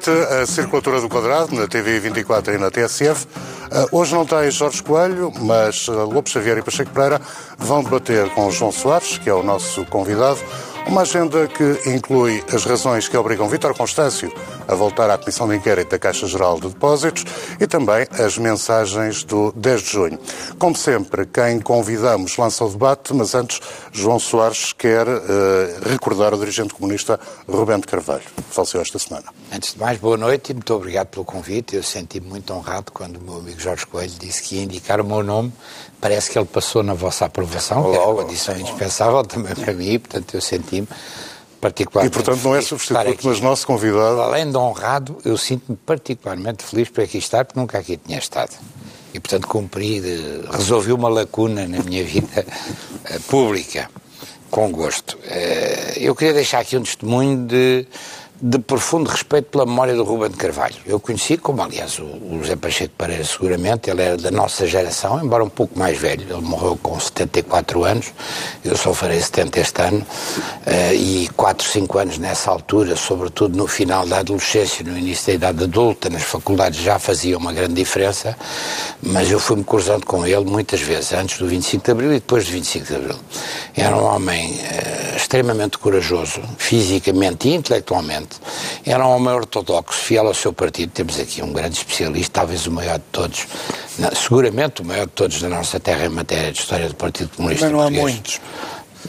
noite, a Circulatura do Quadrado, na TV 24 e na TSF. Uh, hoje não tem Jorge Coelho, mas uh, Lopes Xavier e Pacheco Pereira vão debater com João Soares, que é o nosso convidado, uma agenda que inclui as razões que obrigam Vítor Constâncio a voltar à Comissão de Inquérito da Caixa Geral de Depósitos e também as mensagens do 10 de junho. Como sempre, quem convidamos lança o debate, mas antes, João Soares quer uh, recordar o dirigente comunista Rubén de Carvalho, faleceu esta semana. Antes de mais, boa noite e muito obrigado pelo convite. Eu senti-me muito honrado quando o meu amigo Jorge Coelho disse que ia indicar o meu nome. Parece que ele passou na vossa aprovação, que é uma condição indispensável também para mim, portanto eu senti-me particularmente E, portanto, não é substituto, mas nosso convidado. Além de honrado, eu sinto-me particularmente feliz por aqui estar, porque nunca aqui tinha estado. E, portanto, cumpri, resolvi uma lacuna na minha vida uh, pública, com gosto. Uh, eu queria deixar aqui um testemunho de de profundo respeito pela memória do Ruben de Carvalho. Eu conheci, como aliás o, o José Pacheco Pereira seguramente, ele era da nossa geração, embora um pouco mais velho, ele morreu com 74 anos, eu só farei 70 este ano, uh, e 4, 5 anos nessa altura, sobretudo no final da adolescência, no início da idade adulta, nas faculdades já fazia uma grande diferença, mas eu fui-me cruzando com ele muitas vezes, antes do 25 de Abril e depois do 25 de Abril. Era um homem uh, extremamente corajoso, fisicamente e intelectualmente, era um homem ortodoxo, fiel ao seu partido. Temos aqui um grande especialista, talvez o maior de todos, seguramente o maior de todos da nossa terra em matéria de história do Partido Comunista Mas não há muitos.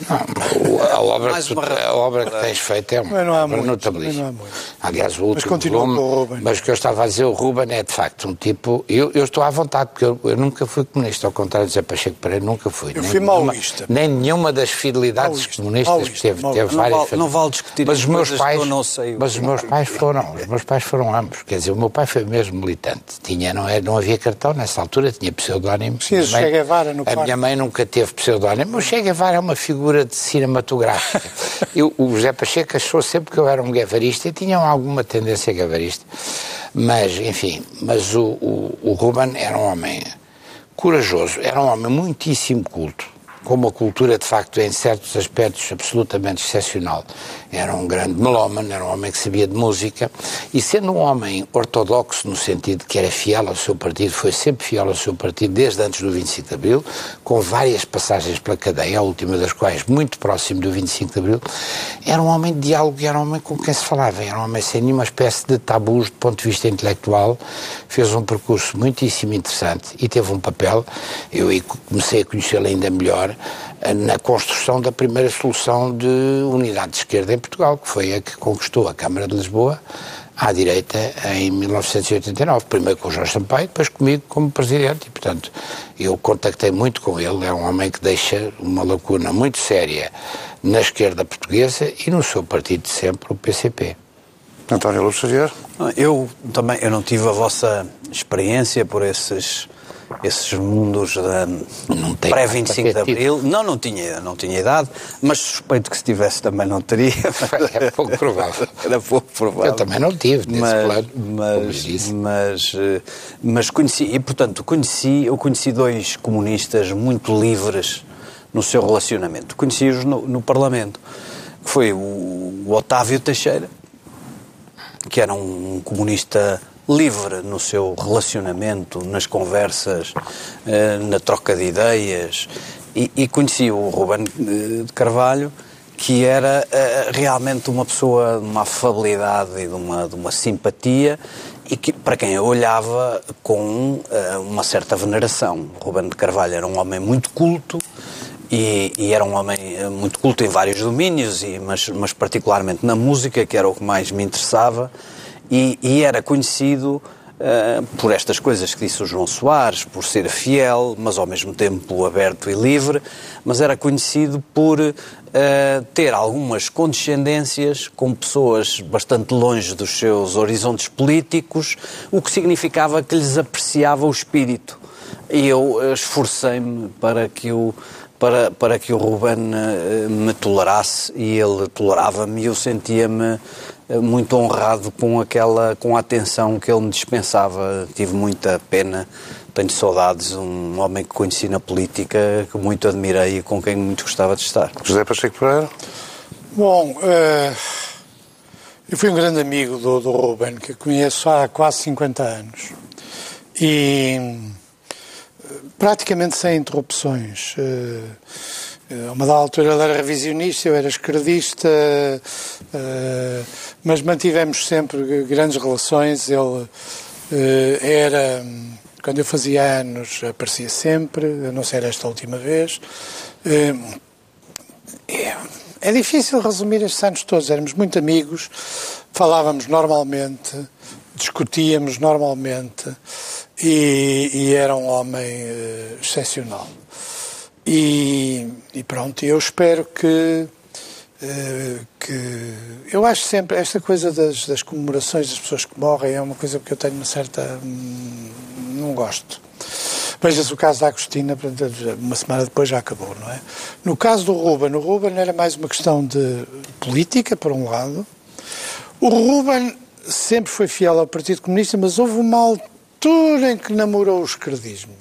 Não, a obra, que, tu- a obra que tens feito é uma Mas não há obra muitos, notabilíssima. mas não há. Aliás, o último continua volume, com o Ruben. mas o que eu estava a dizer, o Ruben é de facto um tipo. Eu, eu estou à vontade, porque eu, eu nunca fui comunista, ao contrário de Zé Pacheco Pereira, nunca fui. Eu nem fui nenhuma- maoísta. Nem nenhuma das fidelidades Maoísta, comunistas maoísta, que teve, maoísta. teve Não várias. vale- não vale discutir mas as os meus pais, eu não sei Mas os meus pais foram, os meus pais foram ambos. Quer dizer, o meu pai foi mesmo militante. Tinha, não, é, não havia cartão nessa altura, tinha pseudónimo. Sim, Minha o mãe- A minha mãe nunca teve pseudónimo. O Che Guevara é uma figura de cinematográfica. Eu, o José Pacheco achou sempre que eu era um guevarista e tinha alguma tendência guevarista. Mas, enfim, mas o, o, o Ruben era um homem corajoso, era um homem muitíssimo culto, com uma cultura, de facto, em certos aspectos, absolutamente excepcional. Era um grande melómano, era um homem que sabia de música, e sendo um homem ortodoxo, no sentido que era fiel ao seu partido, foi sempre fiel ao seu partido, desde antes do 25 de Abril, com várias passagens pela cadeia, a última das quais muito próximo do 25 de Abril, era um homem de diálogo e era um homem com quem se falava, era um homem sem nenhuma espécie de tabus do ponto de vista intelectual, fez um percurso muitíssimo interessante e teve um papel, eu comecei a conhecê-lo ainda melhor, eh, na construção da primeira solução de unidade de esquerda em Portugal, que foi a que conquistou a Câmara de Lisboa à direita em 1989, primeiro com o Jorge Sampaio, depois comigo como presidente, e portanto eu contactei muito com ele, é um homem que deixa uma lacuna muito séria na esquerda portuguesa e no seu partido de sempre, o PCP. António Lopes Xavier. Eu também eu não tive a vossa experiência por esses esses mundos da Não tem pré-25 de Abril. Não, não tinha, não tinha idade, mas suspeito que se tivesse também não teria. É pouco provável. Era pouco provável. Eu também não tive nesse mas, plano, mas, mas, eh, mas conheci, e portanto, conheci, eu conheci dois comunistas muito livres no seu relacionamento. Conheci-os no, no Parlamento, que foi o, o Otávio Teixeira, que era um comunista livre no seu relacionamento, nas conversas, eh, na troca de ideias. E, e conheci o Ruben eh, de Carvalho, que era eh, realmente uma pessoa de uma afabilidade e de uma, de uma simpatia e que, para quem eu olhava com uma certa veneração. Ruben de Carvalho era um homem muito culto E, e, era um homem muito culto em vários domínios, e, mas, mas particularmente na música, que era o que mais me interessava, e, e era conhecido uh, por estas coisas que disse o João Soares, por ser fiel, mas ao mesmo tempo aberto e livre, mas era conhecido por uh, ter algumas condescendências com pessoas bastante longe dos seus horizontes políticos, o que significava que lhes apreciava o espírito. E eu esforcei-me para que o para, para que o Ruben eh, me tolerasse e ele tolerava-me e eu sentia-me eh, muito honrado com aquela com a atenção que ele me dispensava. Tive muita pena, tenho saudades, um homem que conheci na política, que muito admirei e com quem muito gostava de estar. José Pacheco Pereira? Bom, uh, eu fui um grande amigo do, do Ruben, que conheço há quase 50 anos. E praticamente sem interrupções. Eh, eh, uma dada altura ele era revisionista, eu era esquerdista, eh, mas mantivemos sempre grandes relações. Ele era, quando eu fazia anos, aparecia sempre, a não ser esta última vez. É, é difícil resumir estes anos todos, éramos muito amigos, falávamos normalmente, discutíamos normalmente e, e era um homem excepcional. E, e, pronto, eu espero que, uh, que. Eu acho sempre, esta coisa das, das, comemorações das pessoas que morrem é uma coisa que eu tenho uma certa. Hum, não gosto. Veja-se o caso da Agostina, uma semana depois já acabou, não é? No caso do Ruben, o Ruben era mais uma questão de política, por um lado. O Ruben sempre foi fiel ao Partido Comunista, mas houve uma altura em que namorou o esquerdismo.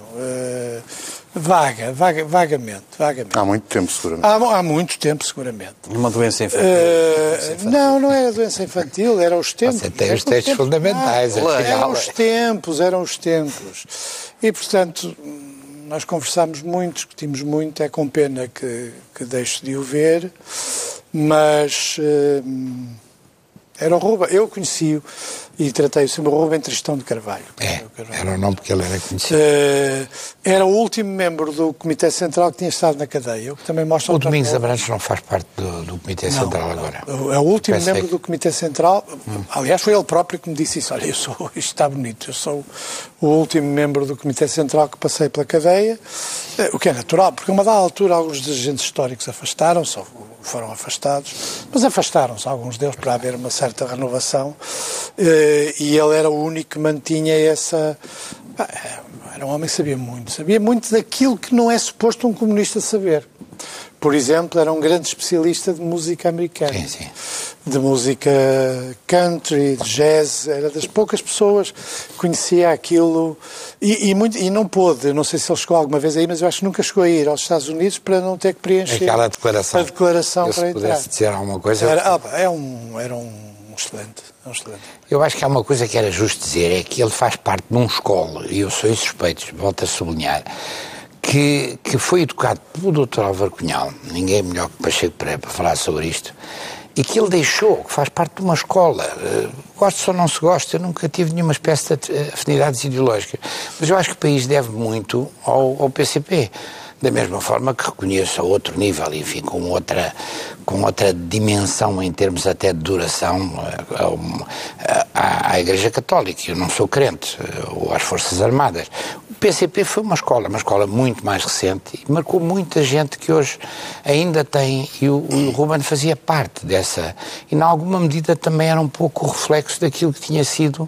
Vaga, vaga, vagamente, vagamente. Há muito tempo, seguramente. Há, há muito tempo, seguramente. Uma doença infantil. Uh, não, não era doença infantil, eram os tempos. Você tem os textos fundamentais. Ah, eram os tempos, eram os tempos. E, portanto, nós conversámos muito, discutimos muito, é com pena que, que deixe de o ver, mas... Uh, era o Ruben, eu conheci-o e sempre o Rubem Tristão de Carvalho. É, era o nome porque ele era conhecido. Uh, era o último membro do Comitê Central que tinha estado na cadeia, o que também mostra... O Domingos Abrantes não faz parte do, do Comitê não, Central agora. É o último Pensei membro que... do Comitê Central, hum. aliás foi ele próprio que me disse isso, olha, eu sou, isto está bonito, eu sou o último membro do Comitê Central que passei pela cadeia, eh, o que é natural, porque a uma dada altura alguns dirigentes históricos afastaram-se, foram afastados, mas afastaram-se alguns deles para haver uma certa renovação eh, e ele era o único que mantinha essa. Era um homem que sabia muito, sabia muito daquilo que não é suposto um comunista saber. Por exemplo, era um grande especialista de música americana. Sim, sim de música country, de jazz, era das poucas pessoas que conhecia aquilo e, e, muito, e não pôde, não sei se ele chegou alguma vez aí, mas eu acho que nunca chegou a ir aos Estados Unidos para não ter que preencher Aquela declaração. a declaração eu, para se entrar. pudesse dizer alguma coisa... Era, ah, é um, era um excelente, um excelente. Eu acho que há uma coisa que era justo dizer, é que ele faz parte de um escola, e eu sou insuspeito, volto a sublinhar, que, que foi educado pelo Dr. Álvaro Cunhal, ninguém é melhor que Pacheco Pereira para falar sobre isto, e que ele deixou, que faz parte de uma escola. Eh, gosto ou não se gosta, eu nunca tive nenhuma espécie de afinidades ideológicas. Mas eu acho que o país deve muito ao, ao PCP. Da mesma forma que reconheço a outro nível, enfim, com outra, com outra dimensão em termos até de duração eh, à, à Igreja Católica. Eu não sou crente, eh, ou às Forças Armadas. PCP foi uma escola, uma escola muito mais recente e marcou muita gente que hoje ainda tem, e o, o Ruben fazia parte dessa, e em alguma medida também era um pouco o reflexo daquilo que tinha sido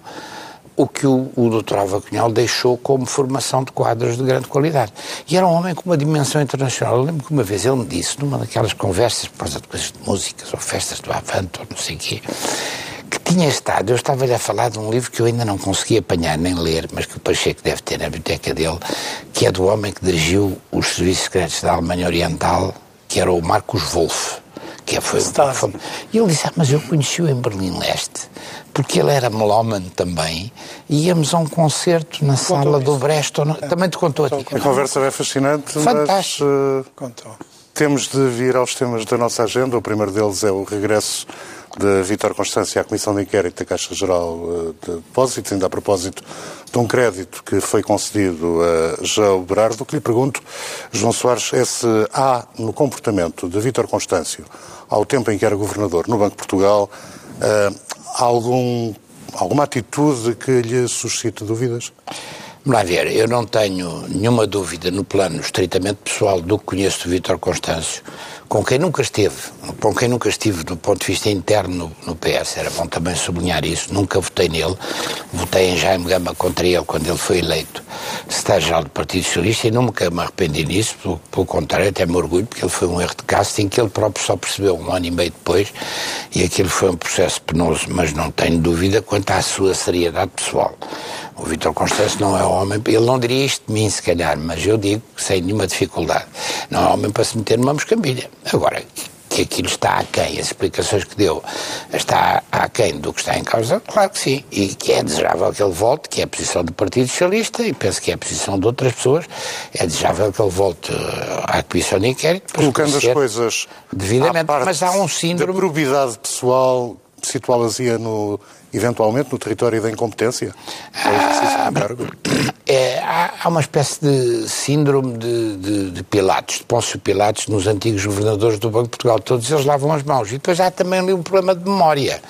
o que o, o Dr. Alva Cunhal deixou como formação de quadros de grande qualidade. E era um homem com uma dimensão internacional. Eu lembro que uma vez ele me disse, numa daquelas conversas, por causa de coisas de músicas, ou festas do Avante, ou não sei o quê, que tinha estado, eu estava-lhe a falar de um livro que eu ainda não consegui apanhar nem ler, mas que o Pacheco deve ter na biblioteca dele, que é do homem que dirigiu os serviços secretos da Alemanha Oriental, que era o Marcos Wolff, que é, foi, foi, E ele disse, ah, mas eu conheci-o em Berlim-Leste, porque ele era melómano também, e íamos a um concerto na contou sala isso. do Bresto, é. também te contou a ti. A conversa é fascinante, Fantástico. mas... Uh, contou. Temos de vir aos temas da nossa agenda. O primeiro deles é o regresso de Vítor Constância à Comissão de Inquérito da Caixa Geral eh, de Depósitos, ainda a propósito de um crédito que foi concedido a João Berardo. O que lhe pergunto, João Soares, é se há no comportamento de Vítor Constâncio, ao tempo em que era governador no Banco de Portugal, uh, algum, alguma atitude que lhe suscite dúvidas? Vamos lá ver, eu não tenho nenhuma dúvida no plano estritamente pessoal do que conheço do Vítor Constâncio, com quem nunca esteve, com quem nunca estive do ponto de vista interno no, PS, era bom também sublinhar isso, nunca votei nele, votei em Jaime Gama contra ele quando ele foi eleito secretário-geral do Partido Socialista e nunca me arrependi disso, pelo, pelo, contrário, até me orgulho, porque ele foi um erro de casting que ele próprio só percebeu um ano e meio depois e aquilo foi um processo penoso, mas não tenho dúvida quanto à sua seriedade pessoal. O Vítor Constâncio não é homem, ele não diria isto de mim, se calhar, mas eu digo sem nenhuma dificuldade. Não é homem para se meter numa moscambilha. Agora, que aquilo está aquém, as explicações que deu está aquém do que está em causa, claro que sim. E que é desejável que ele volte, que é a posição do Partido Socialista e penso que é a posição de outras pessoas, é desejável que ele volte eh, à Comissão de Inquérito. Colocando as coisas devidamente, mas há um síndrome. Da probidade pessoal, situá-las-ia no eventualmente no território da incompetência? Ah, é, há, há, uma espécie de síndrome de, de, de, Pilatos, de Pôncio Pilatos, nos antigos governadores do Banco de Portugal. Todos eles lavam as mãos. E depois há também ali um problema de memória.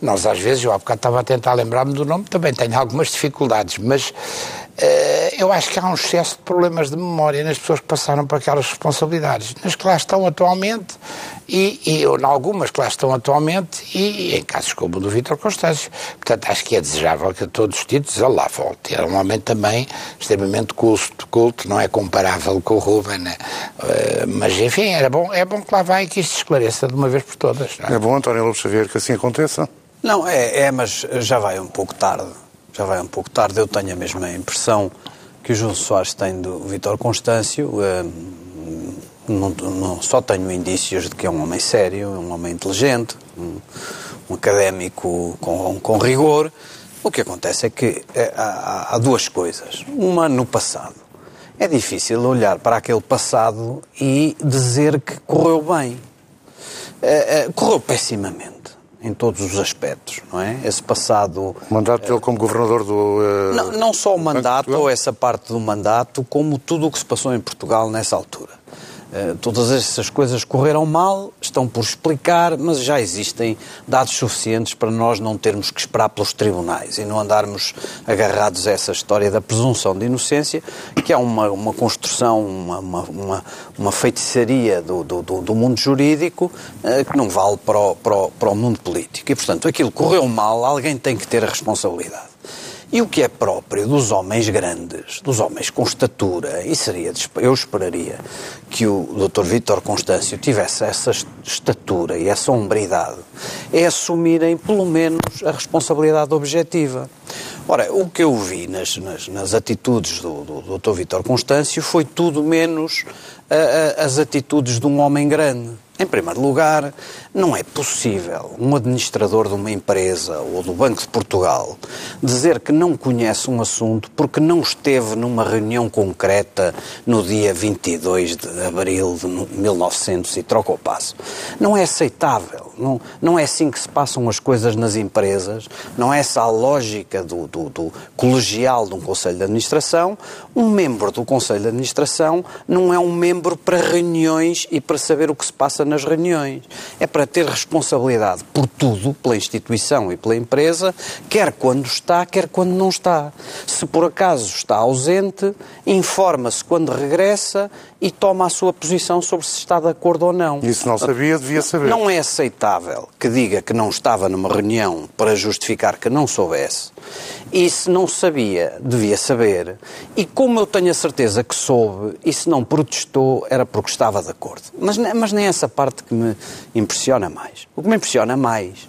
Nós, às vezes, eu há bocado estava a tentar lembrar-me do nome, também tenho algumas dificuldades, mas eu acho que há um excesso de problemas de memória nas pessoas que passaram por aquelas responsabilidades, nas que lá estão atualmente, e, e ou em algumas que lá estão atualmente, e em casos como o do Vítor Constâncio. Portanto, acho que é desejável que a todos os títulos ele lá volte. É um homem também extremamente culto, culto não é comparável com o Ruben, né? uh, mas enfim, era bom, é bom que lá vai e que isto se esclareça de uma vez por todas. É? é bom, António Lopes Xavier, que assim aconteça. Não, é, é, mas já vai um pouco tarde. Já vai um pouco tarde. Eu tenho a mesma impressão que o João Soares tem do Vítor Constâncio. Eh, não, não, só tenho indícios de que é um homem sério, um homem inteligente, um, um académico com, com rigor. O que acontece é que é, há, há duas coisas. Uma no passado. É difícil olhar para aquele passado e dizer que correu bem. É, correu pessimamente em todos os aspectos, não é? Esse passado... O mandato dele como governador do... Uh, não, não só o mandato, ou essa parte do mandato, como tudo o que se passou em Portugal nessa altura. Eh, todas essas coisas correram mal, estão por explicar, mas já existem dados suficientes para nós não termos que esperar pelos tribunais e não andarmos agarrados a essa história da presunção de inocência, que é uma, uma construção, uma, uma, uma feitiçaria do, do, do, mundo jurídico uh, que não vale para o, para, o, para o mundo político. E, portanto, aquilo correu mal, alguém tem que ter a responsabilidade. E o que é próprio dos homens grandes, dos homens com estatura, e seria, eu esperaria que o Dr. Vítor Constâncio tivesse essa estatura e essa hombridade, é assumirem pelo menos a responsabilidade objetiva. Ora, o que eu vi nas, nas, nas atitudes do, do Dr. Vítor Constâncio foi tudo menos a, a, as atitudes de um homem grande. Em primeiro lugar, não é possível um administrador de uma empresa ou do Banco de Portugal dizer que não conhece um assunto porque não esteve numa reunião concreta no dia 22 de abril de 1900 e troca o passo. Não é aceitável. Não, não é assim que se passam as coisas nas empresas. Não é essa a lógica do, do, do colegial de um Conselho de Administração. Um membro do Conselho de Administração não é um membro para reuniões e para saber o que se passa nas reuniões. É para ter responsabilidade por tudo, pela instituição e pela empresa, quer quando está, quer quando não está. Se por acaso está ausente, informa-se quando regressa e toma a sua posição sobre se está de acordo ou não. Isso não sabia, devia saber. Não é aceitável que diga que não estava numa reunião para justificar que não soubesse. E se não sabia, devia saber. E como eu tenho a certeza que soube, e se não protestou, era porque estava de acordo. Mas, mas nem essa parte que me impressiona mais. O que me impressiona mais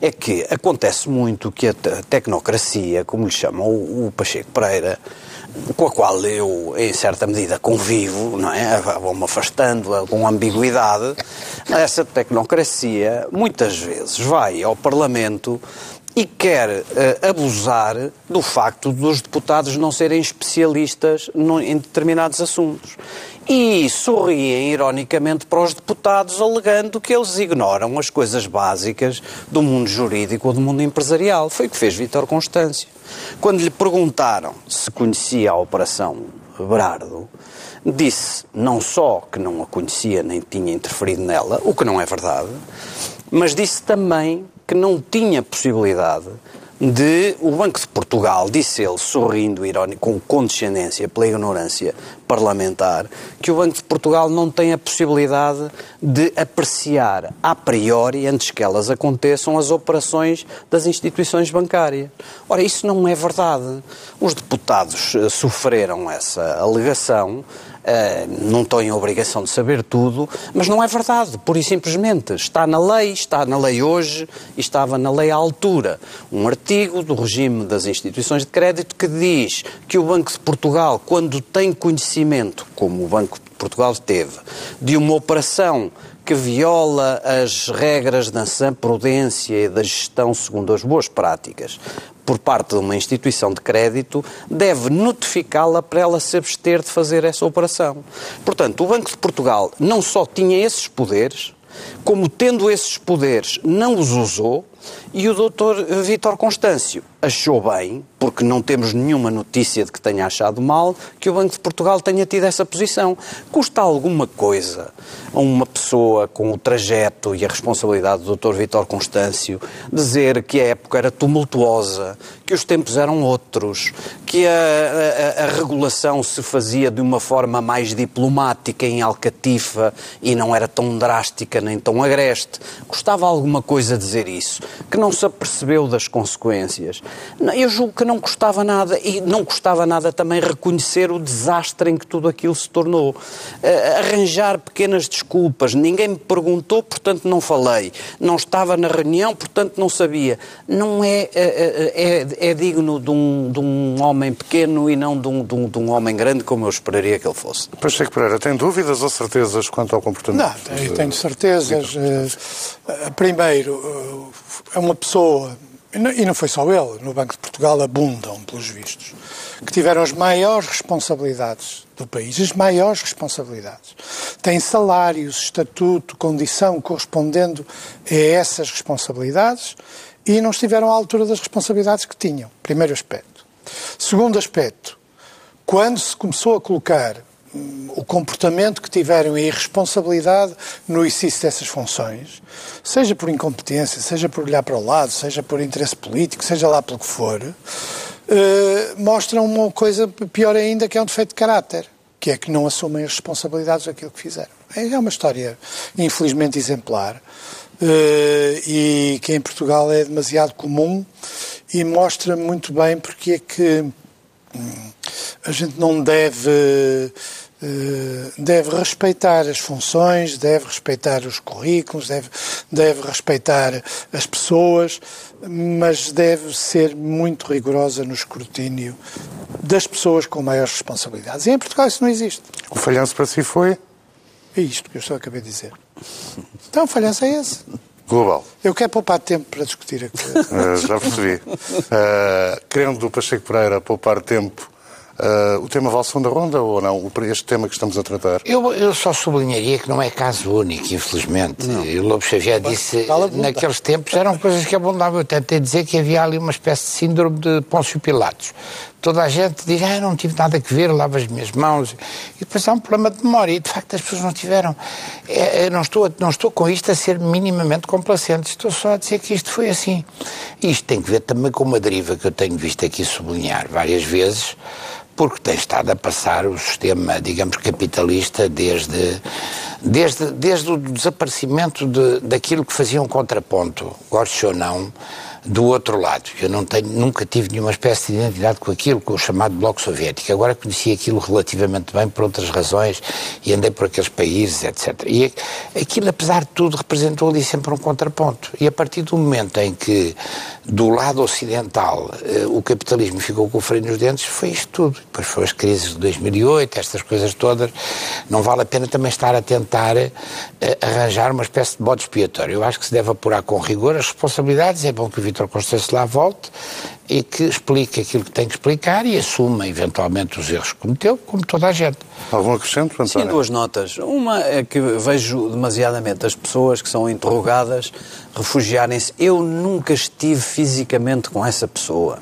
é que acontece muito que a tecnocracia, como lhe chama o Pacheco Pereira, com a qual eu, em certa medida, convivo, não é? Vou-me afastando com ambiguidade. Essa tecnocracia, muitas vezes, vai ao Parlamento e quer uh, abusar do facto dos deputados não serem especialistas no, em determinados assuntos. e sorriem ironicamente para os deputados, alegando que eles ignoram as coisas básicas do mundo jurídico ou do mundo empresarial. Foi o que fez Vítor Constâncio. Quando lhe perguntaram se conhecia a Operação Berardo, disse não só que não a conhecia nem tinha interferido nela, o que não é verdade, mas disse também que não tinha possibilidade de o Banco de Portugal, disse ele, sorrindo, irónico, com condescendência pela ignorância parlamentar, que o Banco de Portugal não tem a possibilidade de apreciar a priori, antes que elas aconteçam, as operações das instituições bancárias. Ora, isso não é verdade. Os deputados eh, sofreram essa alegação Uh, não têm a obrigação de saber tudo, mas não é verdade, pura e simplesmente. Está na lei, está na lei hoje e estava na lei à altura. Um artigo do regime das instituições de crédito que diz que o Banco de Portugal, quando tem conhecimento, como o Banco de Portugal teve, de uma operação que viola as regras da sã prudência e da gestão segundo as boas práticas por parte de uma instituição de crédito, deve notificá-la para ela se abster de fazer essa operação. Portanto, o Banco de Portugal não só tinha esses poderes, como tendo esses poderes não os usou, e o doutor Vítor Constâncio achou bem, porque não temos nenhuma notícia de que tenha achado mal, que o Banco de Portugal tenha tido essa posição. Custa alguma coisa a uma pessoa com o trajeto e a responsabilidade do Dr. Vítor Constâncio dizer que a época era tumultuosa, que os tempos eram outros, que a, a, a regulação se fazia de uma forma mais diplomática em alcatifa e não era tão drástica nem tão agreste. Custava alguma coisa dizer isso, que não se apercebeu das consequências. Eu julgo que não custava nada e não custava nada também reconhecer o desastre em que tudo aquilo se tornou. Uh, arranjar pequenas desculpas. Ninguém me perguntou, portanto não falei. Não estava na reunião, portanto não sabia. Não é, é, é, é digno de um, de um, homem pequeno e não de um, de, um, de um, homem grande, como eu esperaria que ele fosse. Pacheco Pereira, tem dúvidas ou certezas quanto ao comportamento? Não, tenho, tenho certezas. Uh, primeiro, uh, é uma pessoa e não foi só ele, no Banco de Portugal abundam, pelos vistos, que tiveram as maiores responsabilidades do país, as maiores responsabilidades. Têm salários, estatuto, condição correspondendo a essas responsabilidades e não estiveram à altura das responsabilidades que tinham. Primeiro aspecto. Segundo aspecto, quando se começou a colocar o comportamento que tiveram e a irresponsabilidade no exercício dessas funções, seja por incompetência, seja por olhar para o lado, seja por interesse político, seja lá pelo que for, eh, mostram uma coisa pior ainda, que é um defeito de caráter, que é que não assumem as responsabilidades daquilo que fizeram. É uma história, infelizmente, exemplar eh, e que em Portugal é demasiado comum e mostra muito bem porque é que a gente não deve eh, deve respeitar as funções, deve respeitar os currículos, deve, deve respeitar as pessoas, mas deve ser muito rigorosa no escrutínio das pessoas com maiores responsabilidades. E em Portugal isso não existe. O falhanço para si foi? É isto que eu só acabei de dizer. Então o falhanço é esse. Global. Eu quero poupar tempo para discutir aqui. Uh, já percebi. Uh, querendo do Pacheco Pereira poupar tempo Uh, o tema vale segunda ronda ou não? Este tema que estamos a tratar? Eu, eu só sublinharia que não é caso único, infelizmente. Não. E o Lobo Xavier disse naqueles tempos eram coisas que abundavam. Eu tentei dizer que havia ali uma espécie de síndrome de Pôncio Pilatos. Toda a gente diz, ah, não tive nada a ver, lavo as minhas mãos. E depois há um problema de memória. E de facto as pessoas não tiveram. É, é não, estou, não estou com isto a ser minimamente complacente. Estou só a dizer que isto foi assim. Isto tem que ver também com uma deriva que eu tenho visto aqui sublinhar várias vezes porque tem estado a passar o sistema, digamos, capitalista desde, desde, desde o desaparecimento de, daquilo que fazia um contraponto, gosto ou não, do outro lado. Eu não tenho, nunca tive nenhuma espécie de identidade com aquilo, com o chamado Bloco Soviético. Agora conheci aquilo relativamente bem por outras razões e andei por aqueles países, etc. E aquilo, apesar de tudo, representou ali sempre um contraponto. E a partir do momento em que, do lado ocidental, eh, o capitalismo ficou com o freio nos dentes, foi isto tudo. Depois foram as crises de 2008, estas coisas todas. Não vale a pena também estar a tentar eh, arranjar uma espécie de bode expiatório. Eu acho que se deve apurar com rigor as responsabilidades. É bom que o Vitor António Constâncio lá volte e que explique aquilo que tem que explicar e assuma eventualmente os erros que cometeu, como toda a gente. Algum acrescento, António? Sim, duas notas. Uma é que vejo demasiadamente as pessoas que são interrogadas refugiarem-se. Eu nunca estive fisicamente com essa pessoa.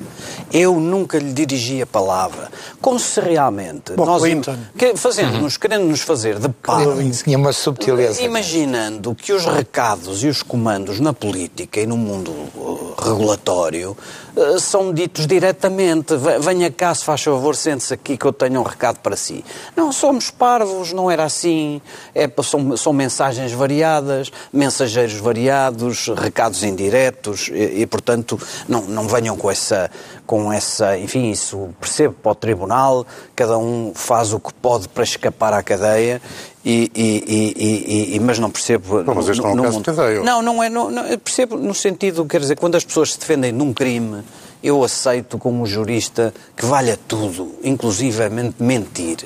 Eu nunca lhe dirigi a palavra. Como se realmente Bom, nós Clinton. que- fazendo-nos, querendo nos fazer de par, Tinha uma subtileza. Imaginando que os recados e os comandos na política e no mundo uh, regulatório são ditos diretamente. Ve- Venha cá, se faz favor, sente-se aqui que eu tenho um recado para si. Não, somos parvos, não era assim. É, são, são mensagens variadas, mensageiros variados, recados indiretos e, e, portanto, não, não venham com essa, com essa. Enfim, isso percebo para o tribunal, cada um faz o que pode para escapar à cadeia. E, e- e- e- mas não percebo. Não, mas este não é um caso de cadeia. Não, não é. Não, não, percebo no sentido, quer dizer, quando as pessoas se defendem de um crime, eu aceito como jurista que valha tudo, inclusivamente mentir.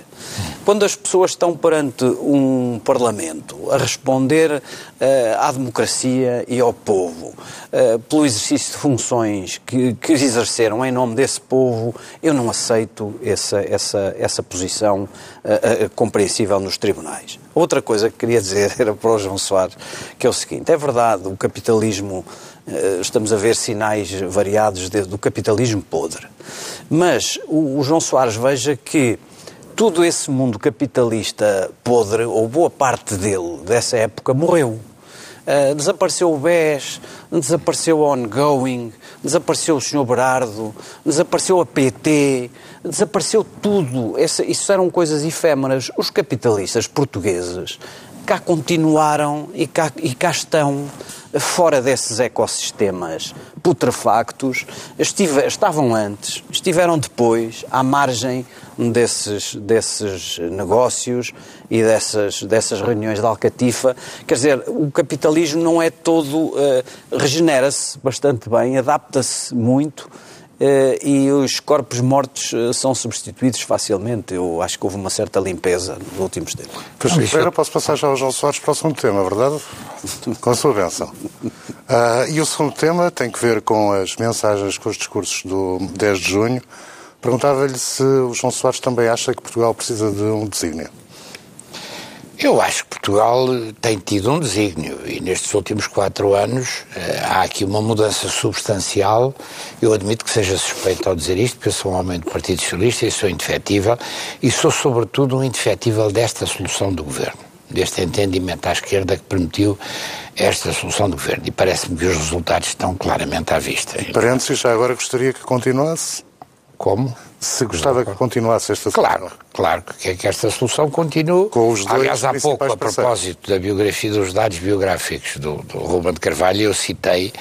Quando as pessoas estão perante um Parlamento a responder eh, à democracia e ao povo eh, pelo exercício de funções que, que exerceram em nome desse povo, eu não aceito essa, essa, essa posição eh, compreensível nos tribunais. Outra coisa que queria dizer era para o João Soares, que é o seguinte: é verdade, o capitalismo, estamos a ver sinais variados de- do capitalismo podre. Mas o, o João Soares veja que todo esse mundo capitalista podre, ou boa parte dele, dessa época, morreu. Uh, desapareceu o BES, desapareceu a Ongoing, desapareceu o Sr. Berardo, desapareceu a PT, desapareceu tudo. Essa, isso eram coisas efêmeras. Os capitalistas portugueses cá continuaram e cá, e cá estão fora desses ecossistemas putrefactos, estive, estavam antes, estiveram depois, à margem desses, desses negócios e dessas, dessas reuniões de alcatifa. Quer dizer, o capitalismo não é todo. eh, regenera-se bastante bem, adapta-se muito. Eh, e os corpos mortos eh, são substituídos facilmente. Eu acho que houve uma certa limpeza nos últimos tempos. Pereira, posso passar já ao João Soares para o segundo tema, verdade? Com a sua benção. Ah, e o segundo tema tem que ver com as mensagens, com os discursos do 10 de junho. Perguntava-lhe se o João Soares também acha que Portugal precisa de um desígnio. Eu acho que Portugal tem tido um desígnio e nestes últimos quatro anos eh, há aqui uma mudança substancial. Eu admito que seja suspeito ao dizer isto, porque eu sou um homem do Partido Socialista e sou indefetível e sou sobretudo um indefetível desta solução do governo, deste entendimento à esquerda que permitiu esta solução do governo e parece-me que os resultados estão claramente à vista. Parênteses, já agora gostaria que continuasse. Como? Se gostava que continuasse esta Claro, claro que é que esta solução continue. Com os dois Aliás, há pouco, a propósito da biografia dos dados biográficos do, do Ruben de Carvalho, eu citei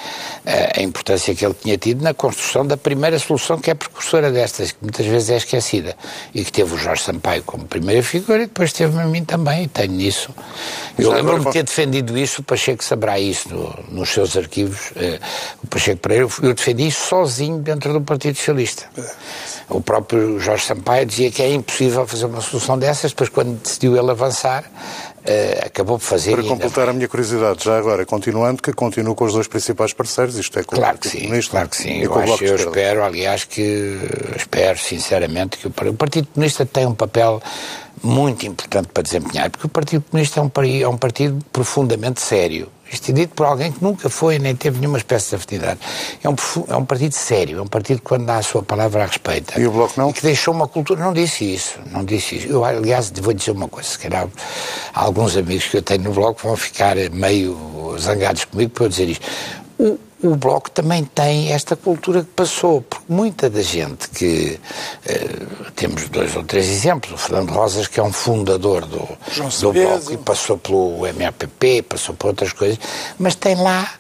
eh, a importância que ele tinha tido na construção da primeira solução que é precursora destas, que muitas vezes é esquecida, e que teve o Jorge Sampaio como primeira figura e depois teve-me a mim também, e tenho nisso. Eu lembro-me de ter defendido isso, o Pacheco saberá isso no- nos seus arquivos, eh, o Pacheco Pereira, eu defendi isso sozinho dentro do Partido Socialista. O próprio Jorge Sampaio dizia que é impossível fazer uma solução dessas, depois quando decidiu ele avançar, eh, acabou por fazer. Para ainda completar a minha curiosidade, já agora, continuando, que continuo com os dois principais parceiros, isto é com Claro o que Partido sim, Comunista claro que sim. Eu, acho, eu espero, aliás, que espero sinceramente que o, o Partido Comunista tem um papel muito importante para desempenhar, porque o Partido Comunista é um, é um partido profundamente sério. Isto é dito por alguém que nunca foi nem teve nenhuma espécie de afinidade. É um, é um partido sério, é um partido que quando dá a sua palavra a respeita. E o Bloco não? E que deixou uma cultura. Não disse isso, não disse isso. Eu, aliás, vou dizer uma coisa, se calhar alguns amigos que eu tenho no Bloco vão ficar meio zangados comigo por eu dizer isto. O, o Bloco também tem esta cultura que passou, porque muita da gente que. eh, temos dois ou três exemplos. O Fernando Rosas, que é um fundador do, do. Bloco e passou pelo MAPP, passou por outras coisas, mas tem lá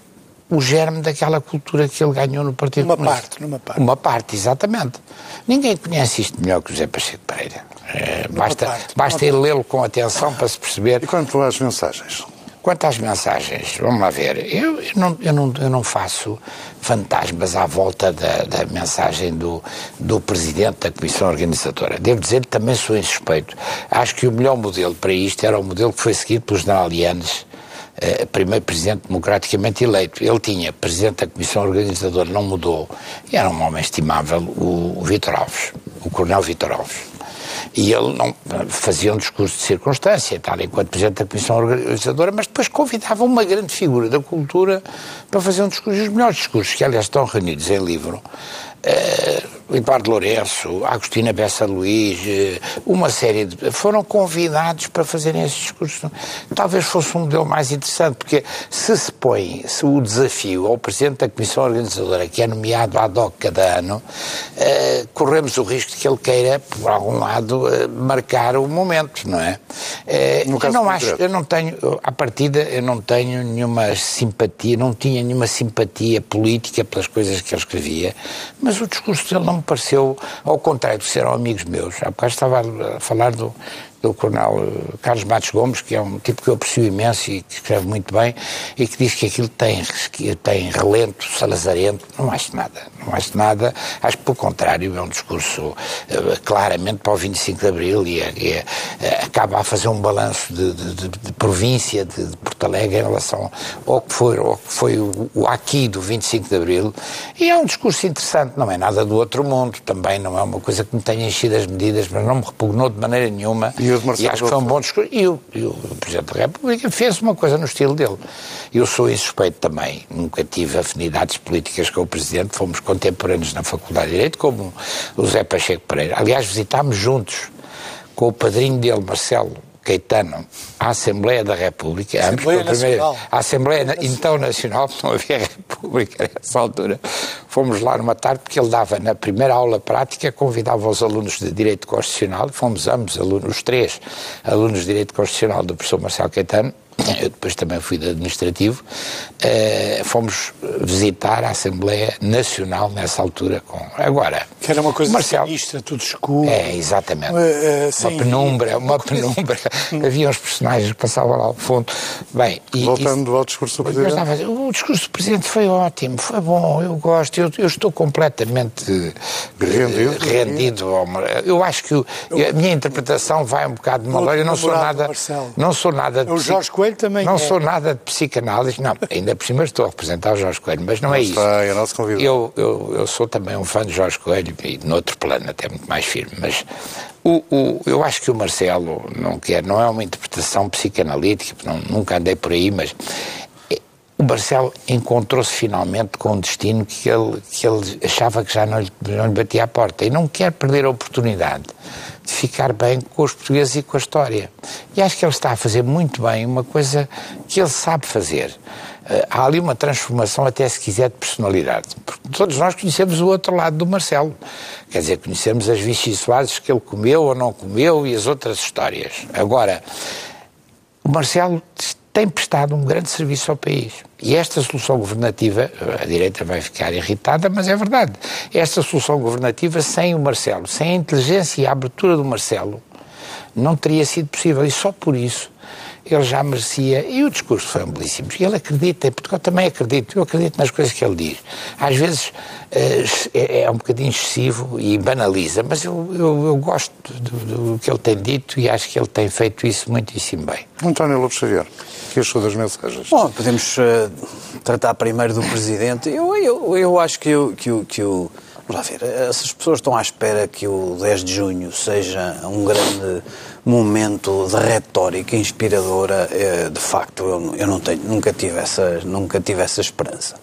o germe daquela cultura que ele ganhou no Partido Uma Comunista. parte, numa parte. Uma parte, exatamente. Ninguém conhece isto melhor que o José Pacheco Pereira. Eh, basta parte, basta ir lê-lo com atenção para se perceber. E quanto às mensagens? Quanto às mensagens, vamos lá ver. Eu, eu não, eu, não, eu não faço fantasmas à volta da, da mensagem do, do presidente da Comissão Organizadora. Devo dizer que também sou insuspeito. Acho que o melhor modelo para isto era o modelo que foi seguido pelos general Yanes uh, primeiro presidente democraticamente eleito. Ele tinha presidente da comissão organizadora, não mudou, e era um homem estimável, o, o Vitor Alves, o coronel Vitor Alves. E ele não fazia um discurso de circunstância, tal enquanto Presidente da Comissão Organizadora, mas depois convidava uma grande figura da cultura para fazer um discurso, os melhores discursos, que aliás estão reunidos em livro, uh, Eduardo Lourenço, Agostina Bessa Luís, uh, uma série de. foram convidados para fazerem esse discurso. Talvez fosse um modelo mais interessante, porque se se põe se o desafio ao Presidente da Comissão Organizadora, que é nomeado ad hoc cada ano, uh, corremos o risco de que ele queira, por algum lado, marcar o momento, não é? eu não acho, eu não tenho, à partida, eu não tenho nenhuma simpatia, não tinha nenhuma simpatia política pelas coisas que ele escrevia, mas mas o discurso dele não me pareceu, ao contrário de ser amigos meus. Há bocado estava a falar do, do coronel eh, Carlos Matos Gomes, que é um tipo que eu aprecio imenso e que escreve muito bem, e que diz que aquilo tem, que tem relento, salazarento, não acho nada, não acho nada, acho que pelo contrário é um discurso uh, claramente para o 25 de Abril e, é, é, é, acaba a fazer um balanço de, de, de, de província de, de, Porto Alegre em relação ao que foi, ao que foi o, o aqui do 25 de Abril, e é um discurso interessante, não é nada do outro mundo, também não é uma coisa que me tenha enchido as medidas, mas não me repugnou de maneira nenhuma. E, e acho que foi um bom discurso. E o, e o Presidente da República fez uma coisa no estilo dele. Eu sou insuspeito também. Nunca tive afinidades políticas com o Presidente. Fomos contemporâneos na Faculdade de Direito, como o Zé Pacheco Pereira. Aliás, visitámos juntos com o padrinho dele, Marcelo Caetano à Assembleia da República, Assembleia ambos primeira, a Assembleia Nacional. então Nacional, não havia República nessa altura, fomos lá numa tarde porque ele dava na primeira aula prática, convidava os alunos de Direito Constitucional, fomos ambos alunos, os três alunos de Direito Constitucional do professor Marcelo Caetano, eu depois também fui de administrativo, uh, fomos visitar a Assembleia Nacional nessa altura. Com... Agora, que era uma coisa Marcelo, sinistra, tudo escuro. É, exatamente. Uh, uma penumbra, uma penumbra. Havia uns personagens que passavam lá ao fundo. Bem, e, Voltando ao discurso do Presidente. O discurso do Presidente foi ótimo, foi bom, eu gosto, eu, eu estou completamente rendido. rendido eu acho que a minha interpretação vai um bocado de mal. Eu não sou nada. Não sou nada de. O Jorge Coelho também Não é. sou nada de psicanálise, não. Ainda por cima estou a representar o Jorge Coelho, mas não, é isso. é nosso convidado. Eu, eu, eu sou também um fã de Jorge Coelho e noutro plano até muito mais firme, mas o, o, eu acho que o Marcelo não quer, não é uma interpretação psicanalítica, não, nunca andei por aí, mas o Marcelo encontrou-se finalmente com um destino que ele, que ele achava que já não lhe, não lhe batia à porta e não quer perder a oportunidade de ficar bem com os portugueses e com a história. E acho que ele está a fazer muito bem uma coisa que ele sabe fazer. Uh, há ali uma transformação, até se quiser, de personalidade. Porque todos nós conhecemos o outro lado do Marcelo. Quer dizer, conhecemos as vicissitudes que ele comeu ou não comeu e as outras histórias. Agora, o Marcelo tem prestado um grande serviço ao país. E esta solução governativa, a direita vai ficar irritada, mas é verdade. Esta solução governativa, sem o Marcelo, sem a inteligência e a abertura do Marcelo, não teria sido possível. E só por isso ele já merecia. E o discurso foi um belíssimo. Ele acredita, em Portugal também acredito, eu acredito nas coisas que ele diz. Às vezes eh, é, é um bocadinho excessivo e banaliza, mas eu, eu, eu gosto do, do, que ele tem dito e acho que ele tem feito isso muitíssimo bem. António Lopes Xavier, que achou das mensagens? Bom, podemos uh, tratar primeiro do Presidente. Eu, eu, eu acho que, eu, que, que o. Vamos lá ver, essas pessoas estão à espera que o 10 de junho seja um grande momento de retórica inspiradora, eh, de facto, eu, não tenho, nunca tive essa, nunca tive essa esperança.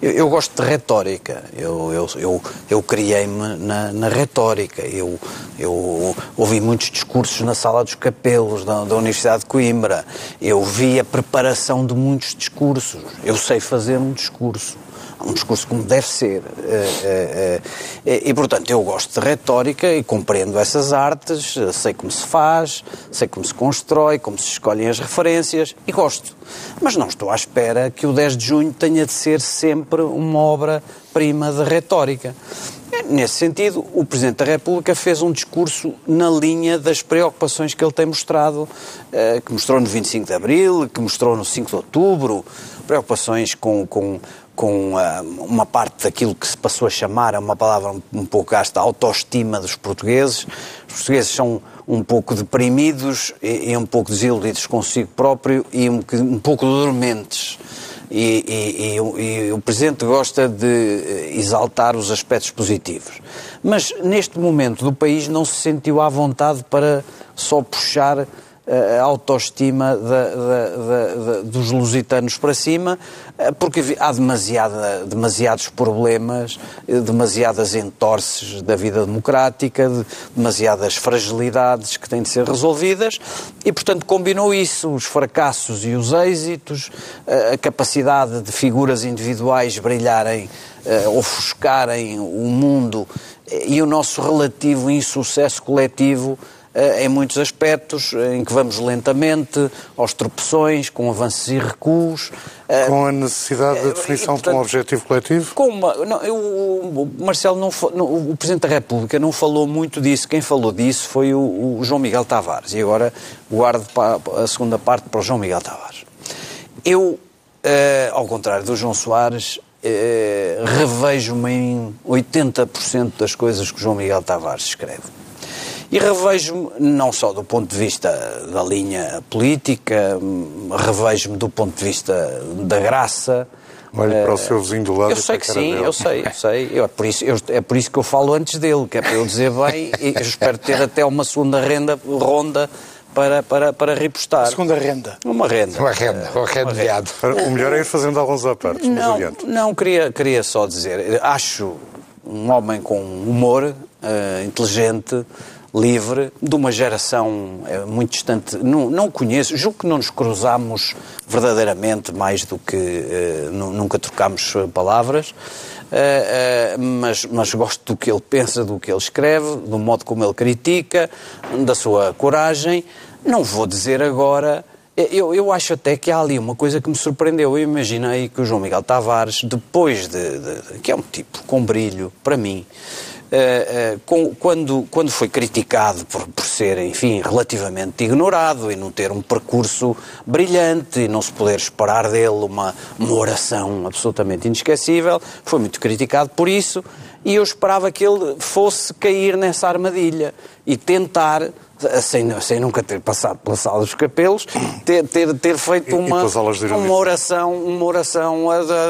Eu, eu gosto de retórica, eu, eu, eu, eu criei-me na, na retórica, eu, eu ouvi muitos discursos na sala dos capelos da, da Universidade de Coimbra, eu vi a preparação de muitos discursos, eu sei fazer um discurso um discurso como deve ser. Eh, eh, eh, e, portanto, eu gosto de retórica e compreendo essas artes, sei como se faz, sei como se constrói, como se escolhem as referências e gosto. Mas não estou à espera que o 10 de junho tenha de ser sempre uma obra-prima de retórica. Nesse sentido, o Presidente da República fez um discurso na linha das preocupações que ele tem mostrado, que mostrou no 25 de Abril, que mostrou no 5 de Outubro, preocupações com, com, com uh, uma parte daquilo que se passou a chamar, é uma palavra um, pouco gasta, autoestima dos portugueses. Os portugueses são um pouco deprimidos e, e um pouco desiludidos consigo próprio e um, um pouco dormentes. E, e, e, o Presidente gosta de eh, exaltar os aspectos positivos. Mas neste momento do país não se sentiu à vontade para só puxar a autoestima dos lusitanos para cima, eh, porque há demasiada, demasiados problemas, eh, demasiadas entorces da vida democrática, demasiadas fragilidades que têm de ser resolvidas e, portanto, combinou isso, os fracassos e os êxitos, eh, a capacidade de figuras individuais brilharem, ofuscarem o mundo e o nosso relativo insucesso coletivo em muitos aspectos, eh, em que vamos lentamente, aos tropeções, com avanços e recuos. Eh, com a necessidade de definição portanto, de um objetivo coletivo? Com uma, não, eu, o Marcelo, não, não, o Presidente da República não falou muito disso. Quem falou disso foi o, o João Miguel Tavares. E agora guardo a segunda parte para o João Miguel Tavares. Eu, ao contrário do João Soares, revejo-me em 80% das coisas que o João Miguel Tavares escreve. E revejo-me, não só do ponto de vista da linha política, revejo-me do ponto de vista da graça. Olha para o seu vizinho do lado. Eu sei que sim, dele. eu sei, eu sei. Eu, é, por isso, eu, é por isso que eu falo antes dele, que é para eu dizer bem, e eu espero ter até uma segunda renda, ronda para, para, para repostar. Segunda renda. Uma renda. Uma renda, uma renda O melhor é ir fazendo alguns apartes, não, Não, queria, queria só dizer, acho um homem com humor, uh, inteligente, livre, de uma geração é, muito distante. Não, não conheço, julgo que não nos cruzámos verdadeiramente mais do que uh, nunca trocámos palavras. Uh, uh, mas, mas gosto do que ele pensa, do que ele escreve, do modo como ele critica, da sua coragem. Não vou dizer agora. Eu, eu acho até que há ali uma coisa que me surpreendeu. Eu imaginei que o João Miguel Tavares, depois de, de, que é um tipo com brilho, para mim, quando, quando foi criticado por, por ser, enfim, relativamente ignorado e não ter um percurso brilhante e não se poder esperar dele uma, uma oração absolutamente inesquecível, foi muito criticado por isso e eu esperava que ele fosse cair nessa armadilha e tentar sem, sem nunca ter passado pela sala dos capelos, ter, ter, ter feito uma, uma oração, uma oração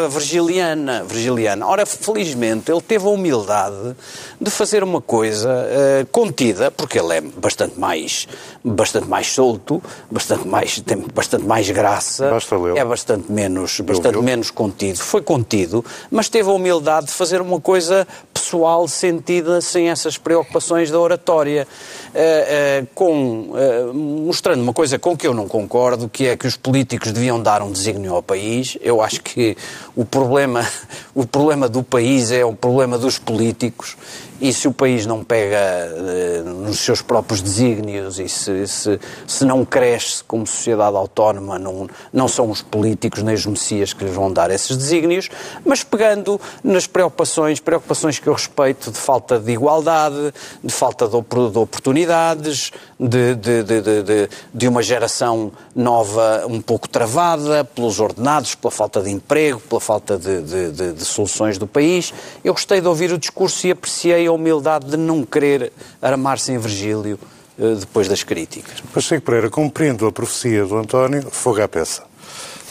virgiliana, virgiliana. Ora, felizmente, ele teve a humildade de fazer uma coisa uh, contida, porque ele é bastante mais, bastante mais solto, bastante mais, tem bastante mais graça, é bastante menos, bastante menos contido. Foi contido, mas teve a humildade de fazer uma coisa pessoal, sentida, sem essas preocupações da oratória. Uh, uh, com, uh, mostrando uma coisa com que eu não concordo, que é que os políticos deviam dar um desígnio ao país. Eu acho que o problema, o problema do país é o problema dos políticos e se o país não pega uh, nos seus próprios desígnios e se, se, se, não cresce como sociedade autónoma, não, não são os políticos nem os messias que lhes vão dar esses desígnios, mas pegando nas preocupações, preocupações que eu respeito de falta de igualdade, de falta de, de oportunidades, de, de, de, de, uma geração nova um pouco travada pelos ordenados, pela falta de emprego, pela falta de, de soluções do país. Eu gostei de ouvir o discurso e apreciei a humildade de não querer armar-se em Virgílio eh, depois das críticas. Pacheco Pereira, cumprindo a profecia do António, fogo à peça.